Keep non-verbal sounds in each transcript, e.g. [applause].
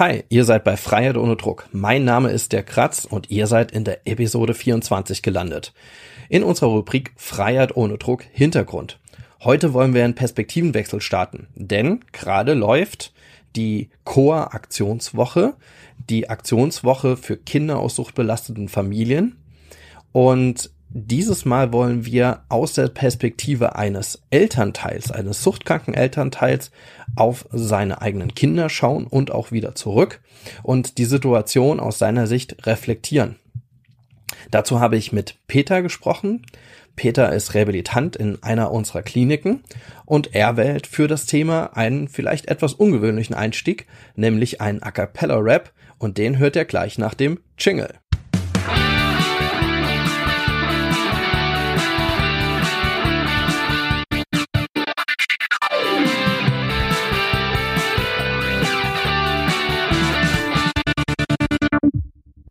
Hi, ihr seid bei Freiheit ohne Druck. Mein Name ist der Kratz und ihr seid in der Episode 24 gelandet. In unserer Rubrik Freiheit ohne Druck Hintergrund. Heute wollen wir einen Perspektivenwechsel starten, denn gerade läuft die COA Aktionswoche, die Aktionswoche für Kinder aus suchtbelasteten Familien. Und dieses Mal wollen wir aus der Perspektive eines Elternteils, eines suchtkranken Elternteils auf seine eigenen Kinder schauen und auch wieder zurück und die Situation aus seiner Sicht reflektieren. Dazu habe ich mit Peter gesprochen. Peter ist Rehabilitant in einer unserer Kliniken und er wählt für das Thema einen vielleicht etwas ungewöhnlichen Einstieg, nämlich einen A cappella Rap und den hört er gleich nach dem Jingle.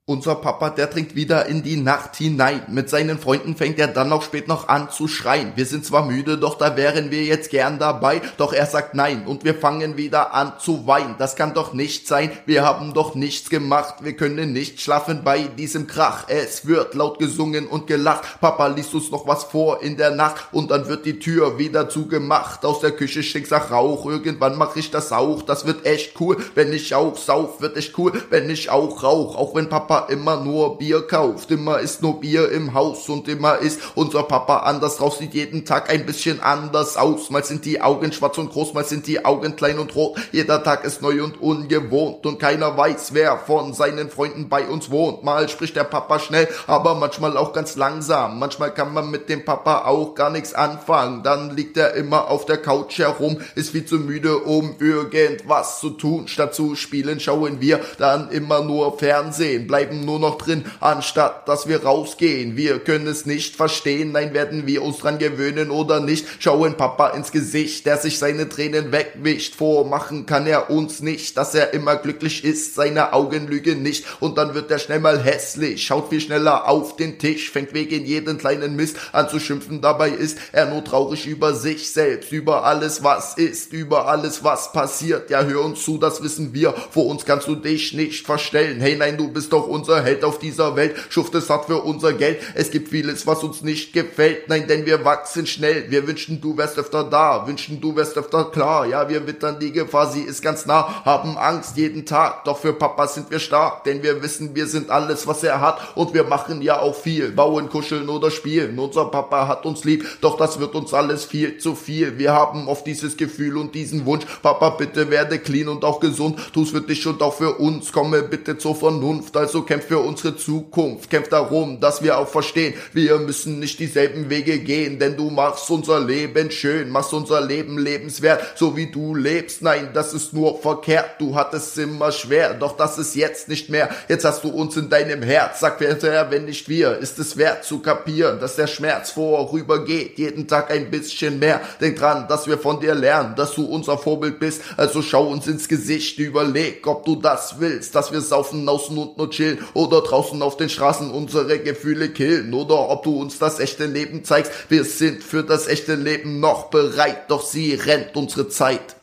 Unser Papa, der trinkt wieder in die Nacht hinein. Mit seinen Freunden fängt er dann auch spät noch an zu schreien. Wir sind zwar müde, doch da wären wir jetzt gern dabei. Doch er sagt nein und wir fangen wieder an zu weinen. Das kann doch nicht sein. Wir haben doch nichts gemacht. Wir können nicht schlafen bei diesem Krach. Es wird laut gesungen und gelacht. Papa liest uns noch was vor in der Nacht und dann wird die Tür wieder zugemacht. Aus der Küche stinkt nach Rauch. Irgendwann mach ich das auch. Das wird echt cool. Wenn ich auch sauf, wird echt cool. Wenn ich auch rauch. Auch wenn Papa immer nur Bier kauft, immer ist nur Bier im Haus und immer ist unser Papa anders drauf, sieht jeden Tag ein bisschen anders aus. Mal sind die Augen schwarz und groß, mal sind die Augen klein und rot. Jeder Tag ist neu und ungewohnt und keiner weiß, wer von seinen Freunden bei uns wohnt. Mal spricht der Papa schnell, aber manchmal auch ganz langsam. Manchmal kann man mit dem Papa auch gar nichts anfangen. Dann liegt er immer auf der Couch herum, ist viel zu müde, um irgendwas zu tun. Statt zu spielen schauen wir dann immer nur Fernsehen, bleiben bleiben nur noch drin, anstatt dass wir rausgehen. Wir können es nicht verstehen, nein, werden wir uns dran gewöhnen oder nicht. Schauen Papa ins Gesicht, der sich seine Tränen wegwischt. Vormachen kann er uns nicht, dass er immer glücklich ist, seine Augen lügen nicht. Und dann wird er schnell mal hässlich, schaut viel schneller auf den Tisch, fängt wegen jeden kleinen Mist an zu schimpfen. Dabei ist er nur traurig über sich selbst, über alles, was ist, über alles, was passiert. Ja, hör uns zu, das wissen wir. Vor uns kannst du dich nicht verstellen. Hey, nein, du bist doch unser Held auf dieser Welt, schuft es hart für unser Geld. Es gibt vieles, was uns nicht gefällt, nein, denn wir wachsen schnell. Wir wünschen, du wärst öfter da, wünschen, du wärst öfter klar. Ja, wir wittern die Gefahr, sie ist ganz nah, haben Angst jeden Tag. Doch für Papa sind wir stark, denn wir wissen, wir sind alles, was er hat. Und wir machen ja auch viel, bauen, kuscheln oder spielen. Unser Papa hat uns lieb, doch das wird uns alles viel zu viel. Wir haben oft dieses Gefühl und diesen Wunsch, Papa, bitte werde clean und auch gesund. Tu's für dich und auch für uns, komme bitte zur Vernunft. Also kämpft für unsere Zukunft, kämpft darum, dass wir auch verstehen, wir müssen nicht dieselben Wege gehen, denn du machst unser Leben schön, machst unser Leben lebenswert, so wie du lebst. Nein, das ist nur verkehrt, du hattest immer schwer, doch das ist jetzt nicht mehr. Jetzt hast du uns in deinem Herz, sag wer wenn nicht wir, ist es wert zu kapieren, dass der Schmerz vorübergeht, jeden Tag ein bisschen mehr. Denk dran, dass wir von dir lernen, dass du unser Vorbild bist, also schau uns ins Gesicht, überleg, ob du das willst, dass wir saufen, außen und nur chillen oder draußen auf den Straßen unsere Gefühle killen oder ob du uns das echte Leben zeigst. Wir sind für das echte Leben noch bereit, doch sie rennt unsere Zeit.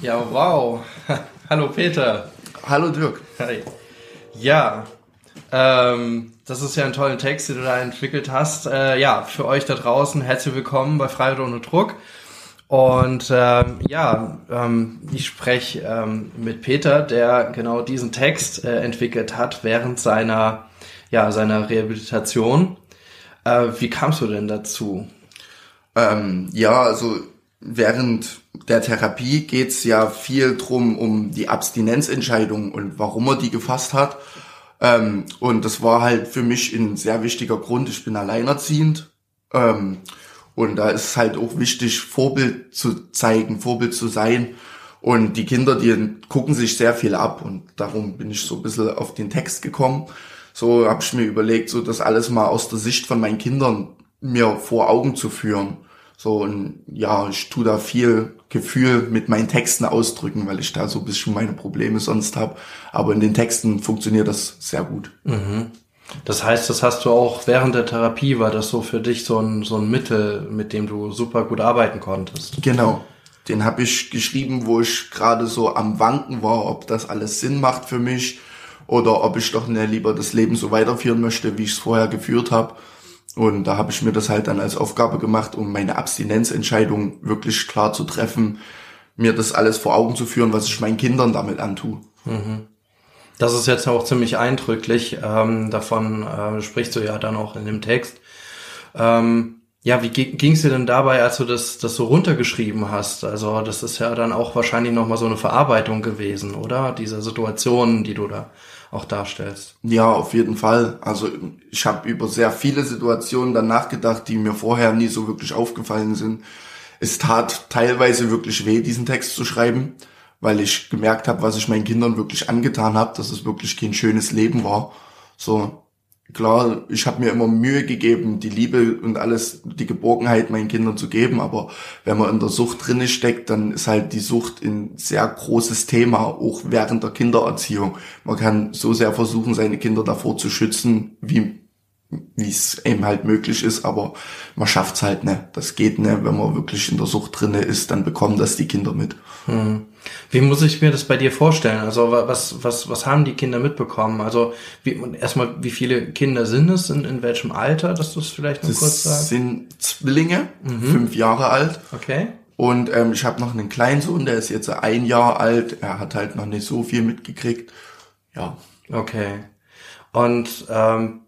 Ja, wow. [laughs] Hallo Peter. Hallo Dirk. Hi. Ja, ähm, das ist ja ein toller Text, den du da entwickelt hast. Äh, ja, für euch da draußen herzlich willkommen bei Freiheit ohne Druck. Und ähm, ja, ähm, ich spreche ähm, mit Peter, der genau diesen Text äh, entwickelt hat während seiner, ja, seiner Rehabilitation. Äh, wie kamst du denn dazu? Ähm, ja, also während der Therapie geht's ja viel drum um die Abstinenzentscheidung und warum er die gefasst hat. Ähm, und das war halt für mich ein sehr wichtiger Grund. Ich bin alleinerziehend. Und da ist es halt auch wichtig, Vorbild zu zeigen, Vorbild zu sein. Und die Kinder, die gucken sich sehr viel ab. Und darum bin ich so ein bisschen auf den Text gekommen. So habe ich mir überlegt, so das alles mal aus der Sicht von meinen Kindern mir vor Augen zu führen. So, und ja, ich tu da viel Gefühl mit meinen Texten ausdrücken, weil ich da so ein bisschen meine Probleme sonst habe. Aber in den Texten funktioniert das sehr gut. Mhm. Das heißt, das hast du auch während der Therapie, war das so für dich so ein, so ein Mittel, mit dem du super gut arbeiten konntest. Genau. Den habe ich geschrieben, wo ich gerade so am Wanken war, ob das alles Sinn macht für mich oder ob ich doch ne, lieber das Leben so weiterführen möchte, wie ich es vorher geführt habe. Und da habe ich mir das halt dann als Aufgabe gemacht, um meine Abstinenzentscheidung wirklich klar zu treffen, mir das alles vor Augen zu führen, was ich meinen Kindern damit antue. Mhm. Das ist jetzt auch ziemlich eindrücklich. Ähm, davon äh, sprichst du ja dann auch in dem Text. Ähm, ja, wie ging es dir denn dabei, als du das, das so runtergeschrieben hast? Also das ist ja dann auch wahrscheinlich nochmal so eine Verarbeitung gewesen, oder? Diese Situationen, die du da auch darstellst. Ja, auf jeden Fall. Also ich habe über sehr viele Situationen dann nachgedacht, die mir vorher nie so wirklich aufgefallen sind. Es tat teilweise wirklich weh, diesen Text zu schreiben, weil ich gemerkt habe, was ich meinen Kindern wirklich angetan habe, dass es wirklich kein schönes Leben war. So, klar, ich habe mir immer Mühe gegeben, die Liebe und alles, die Geborgenheit meinen Kindern zu geben, aber wenn man in der Sucht drinne steckt, dann ist halt die Sucht ein sehr großes Thema, auch während der Kindererziehung. Man kann so sehr versuchen, seine Kinder davor zu schützen, wie wie es eben halt möglich ist, aber man schafft's halt ne. Das geht ne, wenn man wirklich in der Sucht drinne ist, dann bekommen das die Kinder mit. Hm. Wie muss ich mir das bei dir vorstellen? Also was was was haben die Kinder mitbekommen? Also wie, erstmal wie viele Kinder sind es in, in welchem Alter, dass du es vielleicht noch das kurz sagst? Das sind Zwillinge, mhm. fünf Jahre alt. Okay. Und ähm, ich habe noch einen Kleinsohn, der ist jetzt ein Jahr alt. Er hat halt noch nicht so viel mitgekriegt. Ja. Okay. Und ähm,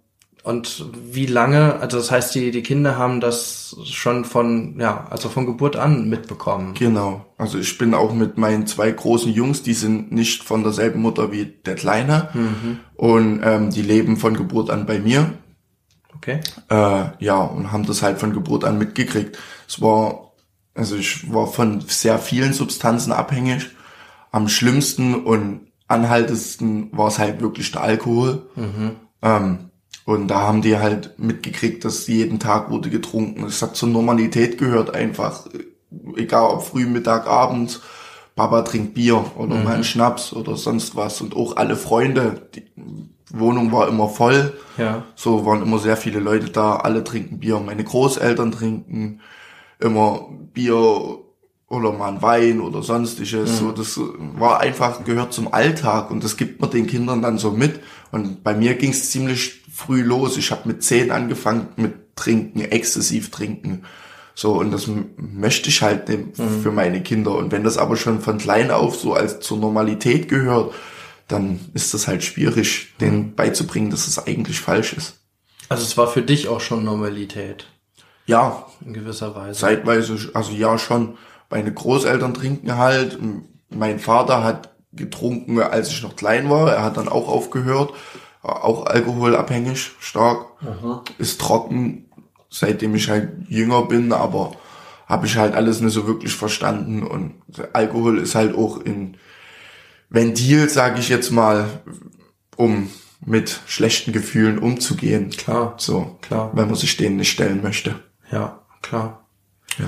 und wie lange, also das heißt, die, die Kinder haben das schon von, ja, also von Geburt an mitbekommen. Genau. Also ich bin auch mit meinen zwei großen Jungs, die sind nicht von derselben Mutter wie der Kleine. Mhm. Und ähm, die leben von Geburt an bei mir. Okay. Äh, ja, und haben das halt von Geburt an mitgekriegt. Es war, also ich war von sehr vielen Substanzen abhängig. Am schlimmsten und anhaltendsten war es halt wirklich der Alkohol. Mhm. Ähm, und da haben die halt mitgekriegt, dass jeden Tag wurde getrunken. Es hat zur Normalität gehört einfach. Egal ob früh, Mittag, Abend. Papa trinkt Bier oder mhm. mal einen Schnaps oder sonst was. Und auch alle Freunde. Die Wohnung war immer voll. Ja. So waren immer sehr viele Leute da. Alle trinken Bier. Meine Großeltern trinken immer Bier oder mal ein Wein oder sonstiges. Mhm. So, das war einfach, gehört zum Alltag und das gibt man den Kindern dann so mit. Und bei mir ging es ziemlich früh los. Ich habe mit zehn angefangen mit Trinken, exzessiv trinken. So, und das möchte ich halt mhm. für meine Kinder. Und wenn das aber schon von klein auf so als zur Normalität gehört, dann ist das halt schwierig, denen mhm. beizubringen, dass es eigentlich falsch ist. Also es war für dich auch schon Normalität. Ja. In gewisser Weise. Zeitweise, also ja schon. Meine Großeltern trinken halt. Mein Vater hat getrunken, als ich noch klein war. Er hat dann auch aufgehört auch alkoholabhängig, stark. Aha. Ist trocken, seitdem ich halt jünger bin, aber habe ich halt alles nicht so wirklich verstanden. Und Alkohol ist halt auch in Ventil, sage ich jetzt mal, um mit schlechten Gefühlen umzugehen. Klar. So, klar. Wenn man sich denen nicht stellen möchte. Ja, klar. Ja.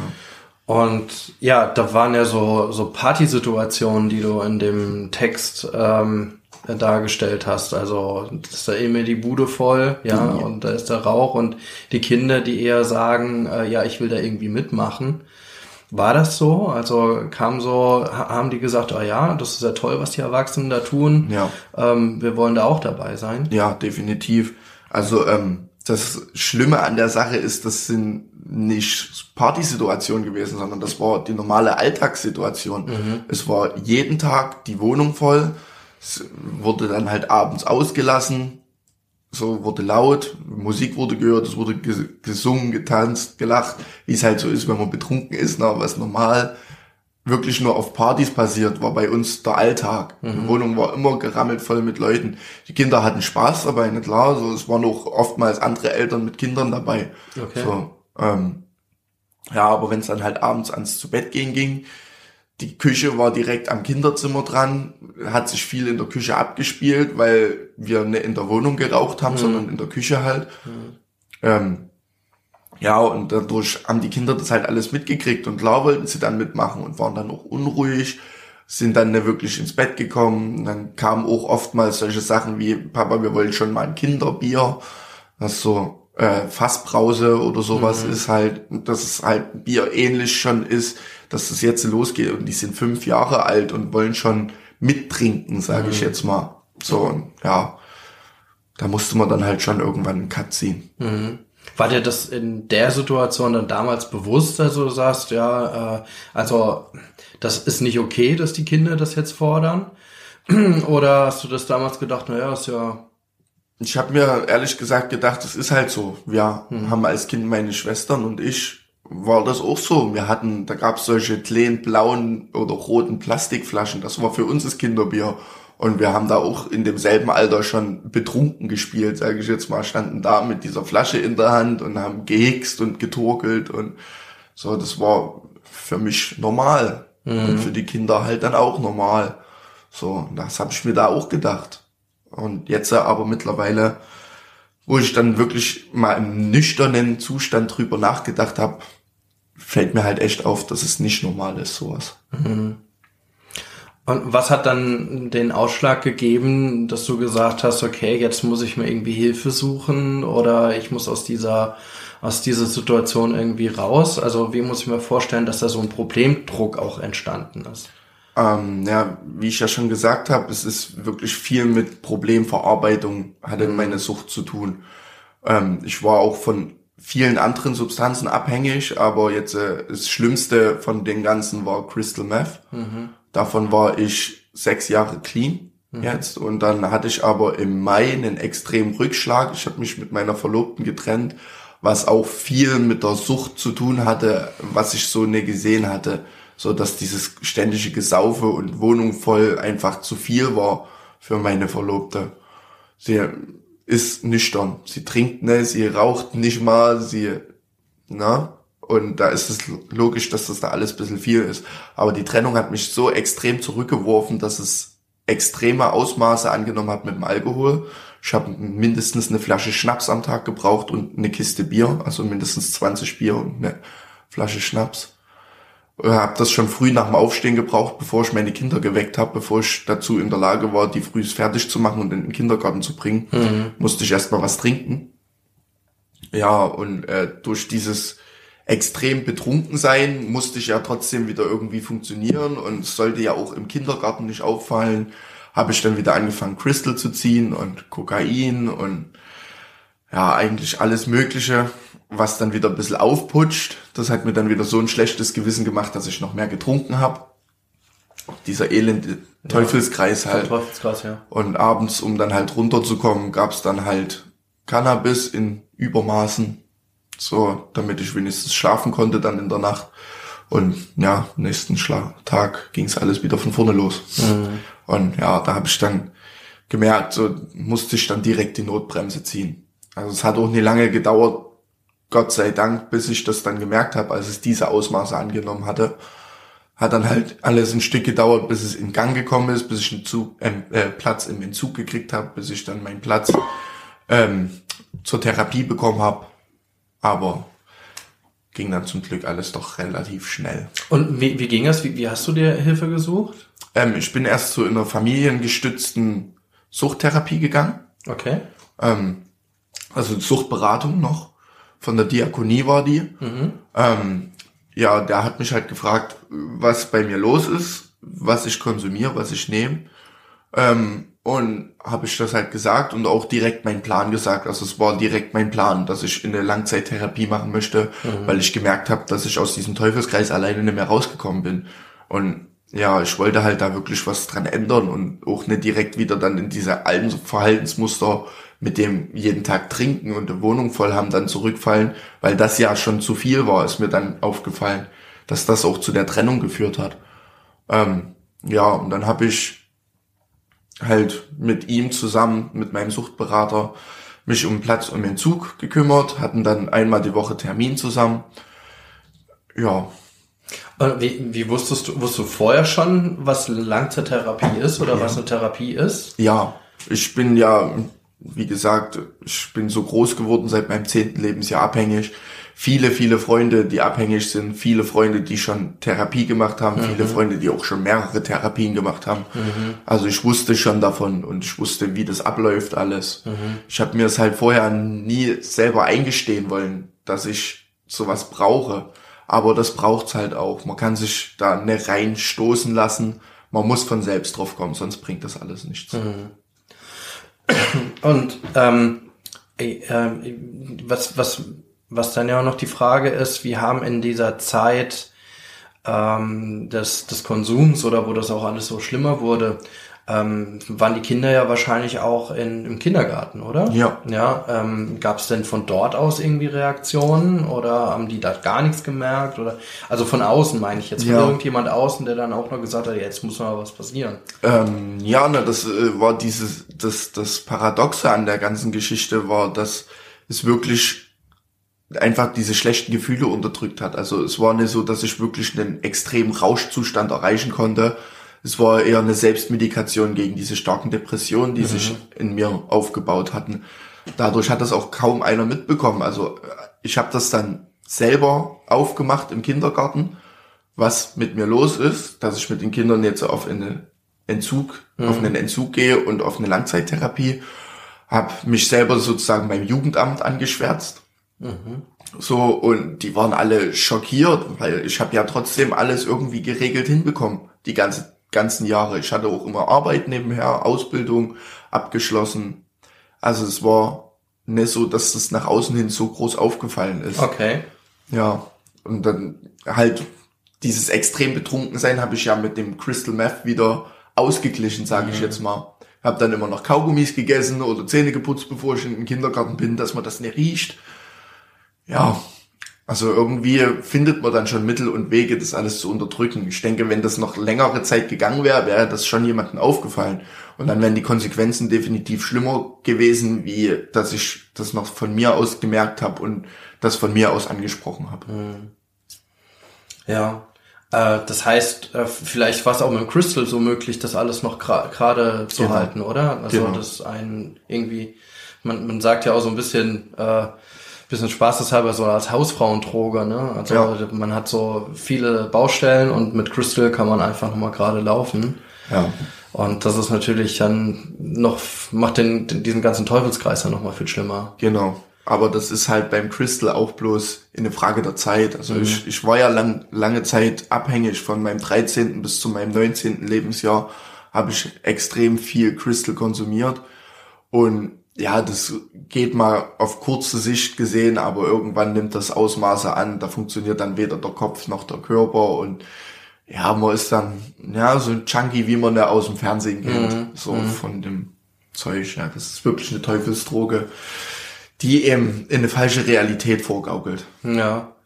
Und ja, da waren ja so, so Partysituationen, die du in dem Text ähm, dargestellt hast. Also ist da immer die Bude voll, ja, mhm. und da ist der Rauch und die Kinder, die eher sagen, äh, ja, ich will da irgendwie mitmachen. War das so? Also kam so, haben die gesagt, ah ja, das ist ja toll, was die Erwachsenen da tun. Ja. Ähm, wir wollen da auch dabei sein. Ja, definitiv. Also ähm, das Schlimme an der Sache ist, das sind nicht Partysituationen gewesen, sondern das war die normale Alltagssituation. Mhm. Es war jeden Tag die Wohnung voll es wurde dann halt abends ausgelassen, so wurde laut, Musik wurde gehört, es wurde gesungen, getanzt, gelacht, wie es halt so ist, wenn man betrunken ist, na, was normal wirklich nur auf Partys passiert, war bei uns der Alltag. Mhm. Die Wohnung war immer gerammelt voll mit Leuten. Die Kinder hatten Spaß dabei, nicht klar. So, es waren auch oftmals andere Eltern mit Kindern dabei. Okay. So, ähm, ja, aber wenn es dann halt abends ans zu Bett gehen ging, die Küche war direkt am Kinderzimmer dran, hat sich viel in der Küche abgespielt, weil wir nicht in der Wohnung geraucht haben, mhm. sondern in der Küche halt. Mhm. Ähm, ja, und dadurch haben die Kinder das halt alles mitgekriegt und klar wollten sie dann mitmachen und waren dann auch unruhig, sind dann nicht wirklich ins Bett gekommen. Dann kamen auch oftmals solche Sachen wie, Papa, wir wollen schon mal ein Kinderbier. Das so, äh, Fassbrause oder sowas mhm. ist halt, dass es halt Bier ähnlich schon ist, dass es jetzt losgeht und die sind fünf Jahre alt und wollen schon mittrinken, sage mhm. ich jetzt mal. So, und ja, da musste man dann halt schon irgendwann einen Cut ziehen. Mhm. War dir das in der Situation dann damals bewusst, dass du sagst, ja, äh, also das ist nicht okay, dass die Kinder das jetzt fordern? [clears throat] Oder hast du das damals gedacht, naja, ist ja ich habe mir ehrlich gesagt gedacht, es ist halt so. Wir mhm. haben als Kind meine Schwestern und ich war das auch so. Wir hatten, da gab es solche kleinen blauen oder roten Plastikflaschen. Das war für uns das Kinderbier. Und wir haben da auch in demselben Alter schon betrunken gespielt, sage ich jetzt mal, standen da mit dieser Flasche in der Hand und haben gehickst und getorkelt und so. Das war für mich normal mhm. und für die Kinder halt dann auch normal. So, das habe ich mir da auch gedacht. Und jetzt aber mittlerweile, wo ich dann wirklich mal im nüchternen Zustand drüber nachgedacht habe, fällt mir halt echt auf, dass es nicht normal ist, sowas. Mhm. Und was hat dann den Ausschlag gegeben, dass du gesagt hast, okay, jetzt muss ich mir irgendwie Hilfe suchen oder ich muss aus dieser aus dieser Situation irgendwie raus? Also wie muss ich mir vorstellen, dass da so ein Problemdruck auch entstanden ist? Ähm, ja, wie ich ja schon gesagt habe, es ist wirklich viel mit Problemverarbeitung, hatte mhm. meine Sucht zu tun. Ähm, ich war auch von vielen anderen Substanzen abhängig, aber jetzt äh, das Schlimmste von den ganzen war Crystal Meth. Mhm. Davon war ich sechs Jahre clean mhm. jetzt und dann hatte ich aber im Mai einen extremen Rückschlag. Ich habe mich mit meiner Verlobten getrennt, was auch viel mit der Sucht zu tun hatte, was ich so nie gesehen hatte so dass dieses ständige Gesaufe und Wohnung voll einfach zu viel war für meine Verlobte. Sie ist nüchtern, sie trinkt nicht, sie raucht nicht mal, sie, na, und da ist es logisch, dass das da alles ein bisschen viel ist. Aber die Trennung hat mich so extrem zurückgeworfen, dass es extreme Ausmaße angenommen hat mit dem Alkohol. Ich habe mindestens eine Flasche Schnaps am Tag gebraucht und eine Kiste Bier, also mindestens 20 Bier und eine Flasche Schnaps. Äh, habe das schon früh nach dem Aufstehen gebraucht, bevor ich meine Kinder geweckt habe, bevor ich dazu in der Lage war, die früh fertig zu machen und in den Kindergarten zu bringen, mhm. musste ich erstmal was trinken. Ja, und äh, durch dieses extrem betrunken sein musste ich ja trotzdem wieder irgendwie funktionieren und sollte ja auch im Kindergarten nicht auffallen, habe ich dann wieder angefangen Crystal zu ziehen und Kokain und ja, eigentlich alles Mögliche was dann wieder ein bisschen aufputscht. Das hat mir dann wieder so ein schlechtes Gewissen gemacht, dass ich noch mehr getrunken habe. Dieser elende Teufelskreis ja, halt. Teufelskreis, ja. Und abends, um dann halt runterzukommen, gab's dann halt Cannabis in Übermaßen. So, damit ich wenigstens schlafen konnte dann in der Nacht. Und ja, nächsten Schla Tag ging's alles wieder von vorne los. Mhm. Und ja, da habe ich dann gemerkt, so musste ich dann direkt die Notbremse ziehen. Also es hat auch nie lange gedauert, Gott sei Dank, bis ich das dann gemerkt habe, als es diese Ausmaße angenommen hatte, hat dann halt alles ein Stück gedauert, bis es in Gang gekommen ist, bis ich einen Zug, äh, äh, Platz im Entzug gekriegt habe, bis ich dann meinen Platz ähm, zur Therapie bekommen habe. Aber ging dann zum Glück alles doch relativ schnell. Und wie, wie ging das? Wie, wie hast du dir Hilfe gesucht? Ähm, ich bin erst so in einer familiengestützten Suchttherapie gegangen. Okay. Ähm, also Suchtberatung noch von der Diakonie war die. Mhm. Ähm, ja, der hat mich halt gefragt, was bei mir los ist, was ich konsumiere, was ich nehme. Ähm, und habe ich das halt gesagt und auch direkt meinen Plan gesagt. Also es war direkt mein Plan, dass ich in eine Langzeittherapie machen möchte, mhm. weil ich gemerkt habe, dass ich aus diesem Teufelskreis alleine nicht mehr rausgekommen bin. Und ja, ich wollte halt da wirklich was dran ändern und auch nicht direkt wieder dann in diese alten Verhaltensmuster mit dem jeden Tag trinken und die Wohnung voll haben, dann zurückfallen, weil das ja schon zu viel war, ist mir dann aufgefallen, dass das auch zu der Trennung geführt hat. Ähm, ja, und dann habe ich halt mit ihm zusammen, mit meinem Suchtberater, mich um Platz um Entzug gekümmert, hatten dann einmal die Woche Termin zusammen. Ja. Wie, wie wusstest du, wusstest du vorher schon, was Langzeittherapie ist oder ja. was eine Therapie ist? Ja, ich bin ja wie gesagt, ich bin so groß geworden, seit meinem zehnten Lebensjahr abhängig. viele, viele Freunde, die abhängig sind, viele Freunde, die schon Therapie gemacht haben, Mhm. viele Freunde, die auch schon mehrere Therapien gemacht haben. Also ich wusste schon davon und ich wusste, wie das abläuft alles. Mhm. Ich habe mir es halt vorher nie selber eingestehen wollen, dass ich sowas brauche. Aber das braucht's halt auch. Man kann sich da nicht reinstoßen lassen. Man muss von selbst drauf kommen, sonst bringt das alles nichts. Und ähm, äh, ähm, was, was, was dann ja auch noch die Frage ist, wir haben in dieser Zeit ähm, des, des Konsums oder wo das auch alles so schlimmer wurde, ähm, waren die Kinder ja wahrscheinlich auch in, im Kindergarten, oder? Ja. Ja, ähm, gab es denn von dort aus irgendwie Reaktionen oder haben die da gar nichts gemerkt? Oder also von außen meine ich jetzt, von Ja. irgendjemand außen, der dann auch noch gesagt hat, jetzt muss mal was passieren. Ähm, ja, ne, das äh, war dieses, das, das Paradoxe an der ganzen Geschichte war, dass es wirklich einfach diese schlechten Gefühle unterdrückt hat. Also es war nicht so, dass ich wirklich einen extremen Rauschzustand erreichen konnte. Es war eher eine Selbstmedikation gegen diese starken Depressionen, die sich in mir aufgebaut hatten. Dadurch hat das auch kaum einer mitbekommen. Also ich habe das dann selber aufgemacht im Kindergarten, was mit mir los ist, dass ich mit den Kindern jetzt auf eine Entzug, auf einen Entzug gehe und auf eine Langzeittherapie, habe mich selber sozusagen beim Jugendamt angeschwärzt. So, und die waren alle schockiert, weil ich habe ja trotzdem alles irgendwie geregelt hinbekommen, die ganze, ganzen Jahre. Ich hatte auch immer Arbeit nebenher, Ausbildung abgeschlossen. Also es war nicht so, dass das nach außen hin so groß aufgefallen ist. Okay. Ja, und dann halt dieses extrem betrunken sein habe ich ja mit dem Crystal Meth wieder ausgeglichen, sage ich jetzt mal. Hab dann immer noch Kaugummis gegessen oder Zähne geputzt, bevor ich in den Kindergarten bin, dass man das nicht riecht. Ja, also irgendwie findet man dann schon Mittel und Wege, das alles zu unterdrücken. Ich denke, wenn das noch längere Zeit gegangen wäre, wäre das schon jemandem aufgefallen. Und dann wären die Konsequenzen definitiv schlimmer gewesen, wie dass ich das noch von mir aus gemerkt habe und das von mir aus angesprochen habe. Ja. Äh, das heißt, äh, vielleicht war es auch mit dem Crystal so möglich, das alles noch gra- gerade zu Genau. halten, oder? Also Genau. das ein irgendwie, man, man sagt ja auch so ein bisschen, äh, bisschen spaßeshalber so als Hausfrauendroger, ne? Also Ja. man hat so viele Baustellen und mit Crystal kann man einfach nochmal gerade laufen. Ja. Und das ist natürlich dann noch, macht den, diesen ganzen Teufelskreis dann nochmal viel schlimmer. Genau. Aber das ist halt beim Crystal auch bloß eine Frage der Zeit. Also ich, ich war ja lang, lange Zeit abhängig von meinem 13. bis zu meinem 19. Lebensjahr habe ich extrem viel Crystal konsumiert. Und ja, das geht mal auf kurze Sicht gesehen, aber irgendwann nimmt das Ausmaße an. Da funktioniert dann weder der Kopf noch der Körper und ja, man ist dann ja so ein Junkie, wie man da aus dem Fernsehen kennt, so von dem Zeug. Ja, das ist wirklich eine Teufelsdroge, die eben in eine falsche Realität vorgaukelt. Ja.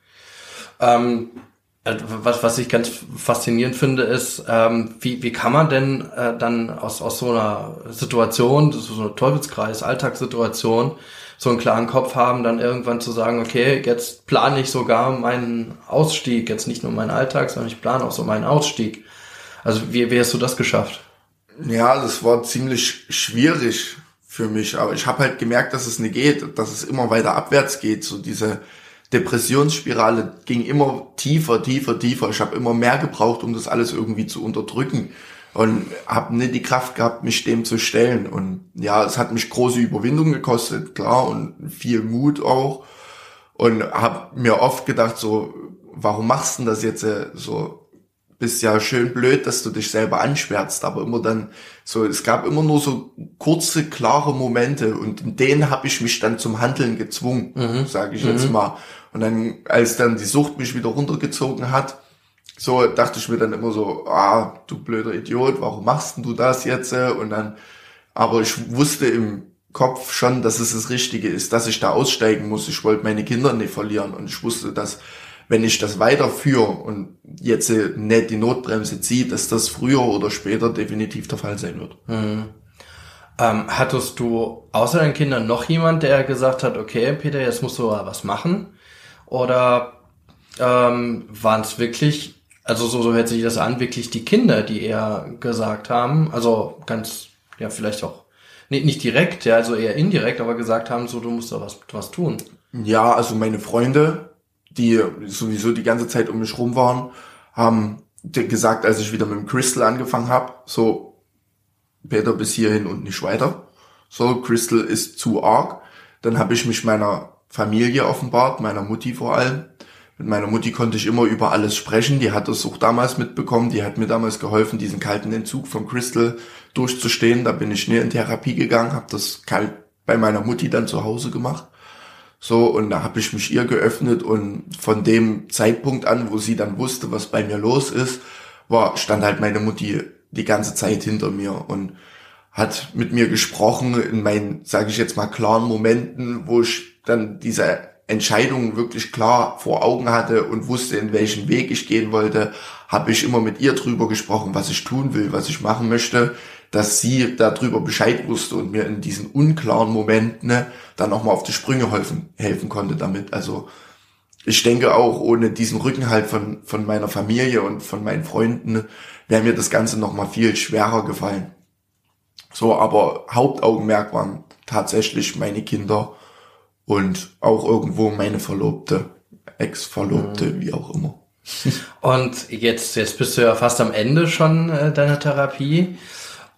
Ähm, äh, was, was ich ganz faszinierend finde, ist, ähm, wie, wie kann man denn äh, dann aus, aus so einer Situation, so eine Teufelskreis, Alltagssituation, so einen klaren Kopf haben, dann irgendwann zu sagen, okay, jetzt plane ich sogar meinen Ausstieg, jetzt nicht nur meinen Alltag, sondern ich plane auch so meinen Ausstieg. Also wie, wie hast du das geschafft? Ja, das war ziemlich schwierig für mich, aber ich habe halt gemerkt, dass es nicht geht, dass es immer weiter abwärts geht. So diese Depressionsspirale ging immer tiefer, tiefer, tiefer. Ich habe immer mehr gebraucht, um das alles irgendwie zu unterdrücken und habe nicht die Kraft gehabt, mich dem zu stellen. Und ja, es hat mich große Überwindung gekostet, klar, und viel Mut auch. Und habe mir oft gedacht, so, warum machst du das jetzt äh, so? Bist ja schön blöd, dass du dich selber ansperrst, aber immer dann so, es gab immer nur so kurze, klare Momente und in denen habe ich mich dann zum Handeln gezwungen, sage ich jetzt mal. Und dann, als dann die Sucht mich wieder runtergezogen hat, so dachte ich mir dann immer so, ah, du blöder Idiot, warum machst denn du das jetzt? Und dann, aber ich wusste im Kopf schon, dass es das Richtige ist, dass ich da aussteigen muss. Ich wollte meine Kinder nicht verlieren und ich wusste, dass wenn ich das weiterführe und jetzt nicht die Notbremse ziehe, dass das früher oder später definitiv der Fall sein wird. Ähm, hattest du außer deinen Kindern noch jemand, der gesagt hat, okay, Peter, jetzt musst du was machen? Oder ähm, waren es wirklich, also so, so hört sich das an, wirklich die Kinder, die eher gesagt haben, also ganz, ja, vielleicht auch, nicht, nicht direkt, ja, also eher indirekt, aber gesagt haben, so, du musst da was, was tun. Ja, also meine Freunde die sowieso die ganze Zeit um mich rum waren, haben gesagt, als ich wieder mit dem Crystal angefangen habe, so Peter bis hierhin und nicht weiter. So, Crystal ist zu arg. Dann habe ich mich meiner Familie offenbart, meiner Mutti vor allem. Mit meiner Mutti konnte ich immer über alles sprechen. Die hat das auch damals mitbekommen. Die hat mir damals geholfen, diesen kalten Entzug vom Crystal durchzustehen. Da bin ich näher in Therapie gegangen, habe das kalt bei meiner Mutti dann zu Hause gemacht. So, und da habe ich mich ihr geöffnet und von dem Zeitpunkt an, wo sie dann wusste, was bei mir los ist, war, stand halt meine Mutti die ganze Zeit hinter mir und hat mit mir gesprochen in meinen, sage ich jetzt mal, klaren Momenten, wo ich dann diese Entscheidung wirklich klar vor Augen hatte und wusste, in welchen Weg ich gehen wollte, habe ich immer mit ihr drüber gesprochen, was ich tun will, was ich machen möchte dass sie darüber Bescheid wusste und mir in diesen unklaren Momenten ne, dann nochmal auf die Sprünge helfen, helfen konnte damit. Also ich denke auch, ohne diesen Rückenhalt von, von meiner Familie und von meinen Freunden wäre mir das Ganze nochmal viel schwerer gefallen. So, aber Hauptaugenmerk waren tatsächlich meine Kinder und auch irgendwo meine Verlobte, Ex-Verlobte, mhm. wie auch immer. Und jetzt, jetzt bist du ja fast am Ende schon äh, deiner Therapie.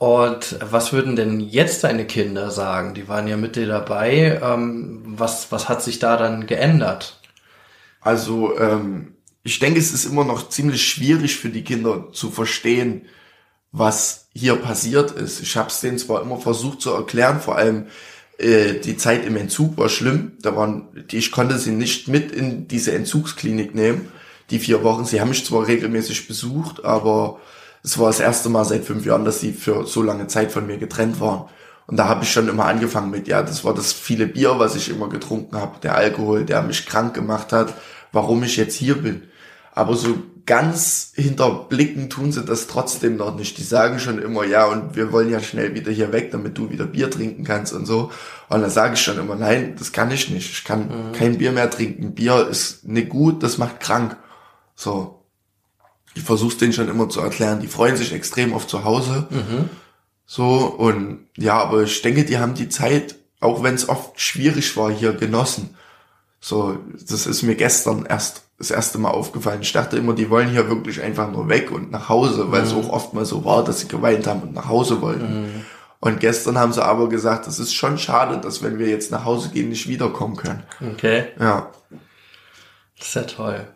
Und was würden denn jetzt deine Kinder sagen? Die waren ja mit dir dabei. Ähm, was, was hat sich da dann geändert? Also ähm, ich denke, es ist immer noch ziemlich schwierig für die Kinder zu verstehen, was hier passiert ist. Ich habe es denen zwar immer versucht zu erklären, vor allem äh, die Zeit im Entzug war schlimm. Da waren, ich konnte sie nicht mit in diese Entzugsklinik nehmen. Die vier Wochen. Sie haben mich zwar regelmäßig besucht, aber es war das erste Mal seit fünf Jahren, dass sie für so lange Zeit von mir getrennt waren. Und da habe ich schon immer angefangen mit, ja, das war das viele Bier, was ich immer getrunken habe, der Alkohol, der mich krank gemacht hat, warum ich jetzt hier bin. Aber so ganz hinterblicken tun sie das trotzdem noch nicht. Die sagen schon immer, ja, und wir wollen ja schnell wieder hier weg, damit du wieder Bier trinken kannst und so. Und dann sage ich schon immer, nein, das kann ich nicht. Ich kann mhm. kein Bier mehr trinken. Bier ist nicht gut, das macht krank. So ich versuche denen schon immer zu erklären, die freuen sich extrem auf zu Hause. Mhm. So, und ja, aber ich denke, die haben die Zeit, auch wenn es oft schwierig war, hier genossen. So, das ist mir gestern erst das erste Mal aufgefallen. Ich dachte immer, die wollen hier wirklich einfach nur weg und nach Hause, weil mhm. es auch oft mal so war, dass sie geweint haben und nach Hause wollten. Mhm. Und gestern haben sie aber gesagt, es ist schon schade, dass wenn wir jetzt nach Hause gehen, nicht wiederkommen können. Okay. Ja. Das ist ja toll.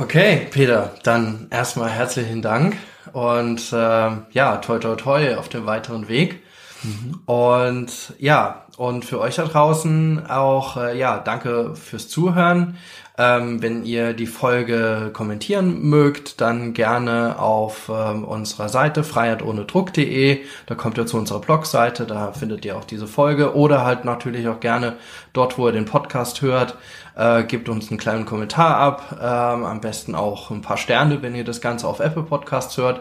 Okay, Peter, dann erstmal herzlichen Dank und äh, ja, toi toi toi auf dem weiteren Weg. Mhm. Und ja, und für euch da draußen auch, äh, ja, danke fürs Zuhören. Ähm, wenn ihr die Folge kommentieren mögt, dann gerne auf ähm, unserer Seite freiheitohnedruck.de. Da kommt ihr zu unserer Blogseite, da findet ihr auch diese Folge. Oder halt natürlich auch gerne dort, wo ihr den Podcast hört. Äh, gebt uns einen kleinen Kommentar ab. Ähm, am besten auch ein paar Sterne, wenn ihr das Ganze auf Apple Podcasts hört.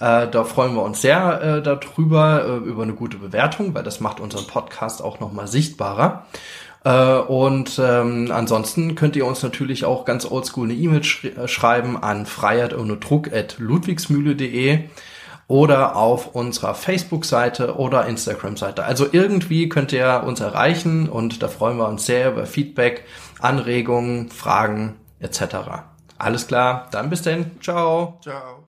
Äh, da freuen wir uns sehr äh, darüber, äh, über eine gute Bewertung, weil das macht unseren Podcast auch nochmal sichtbarer. Äh, und ähm, ansonsten könnt ihr uns natürlich auch ganz oldschool eine E-Mail sch äh, schreiben an freiheit ohne Druck at ludwigsmühle.de oder auf unserer Facebook-Seite oder Instagram-Seite. Also irgendwie könnt ihr uns erreichen und da freuen wir uns sehr über Feedback, Anregungen, Fragen etc. Alles klar, dann bis denn. Ciao. Ciao.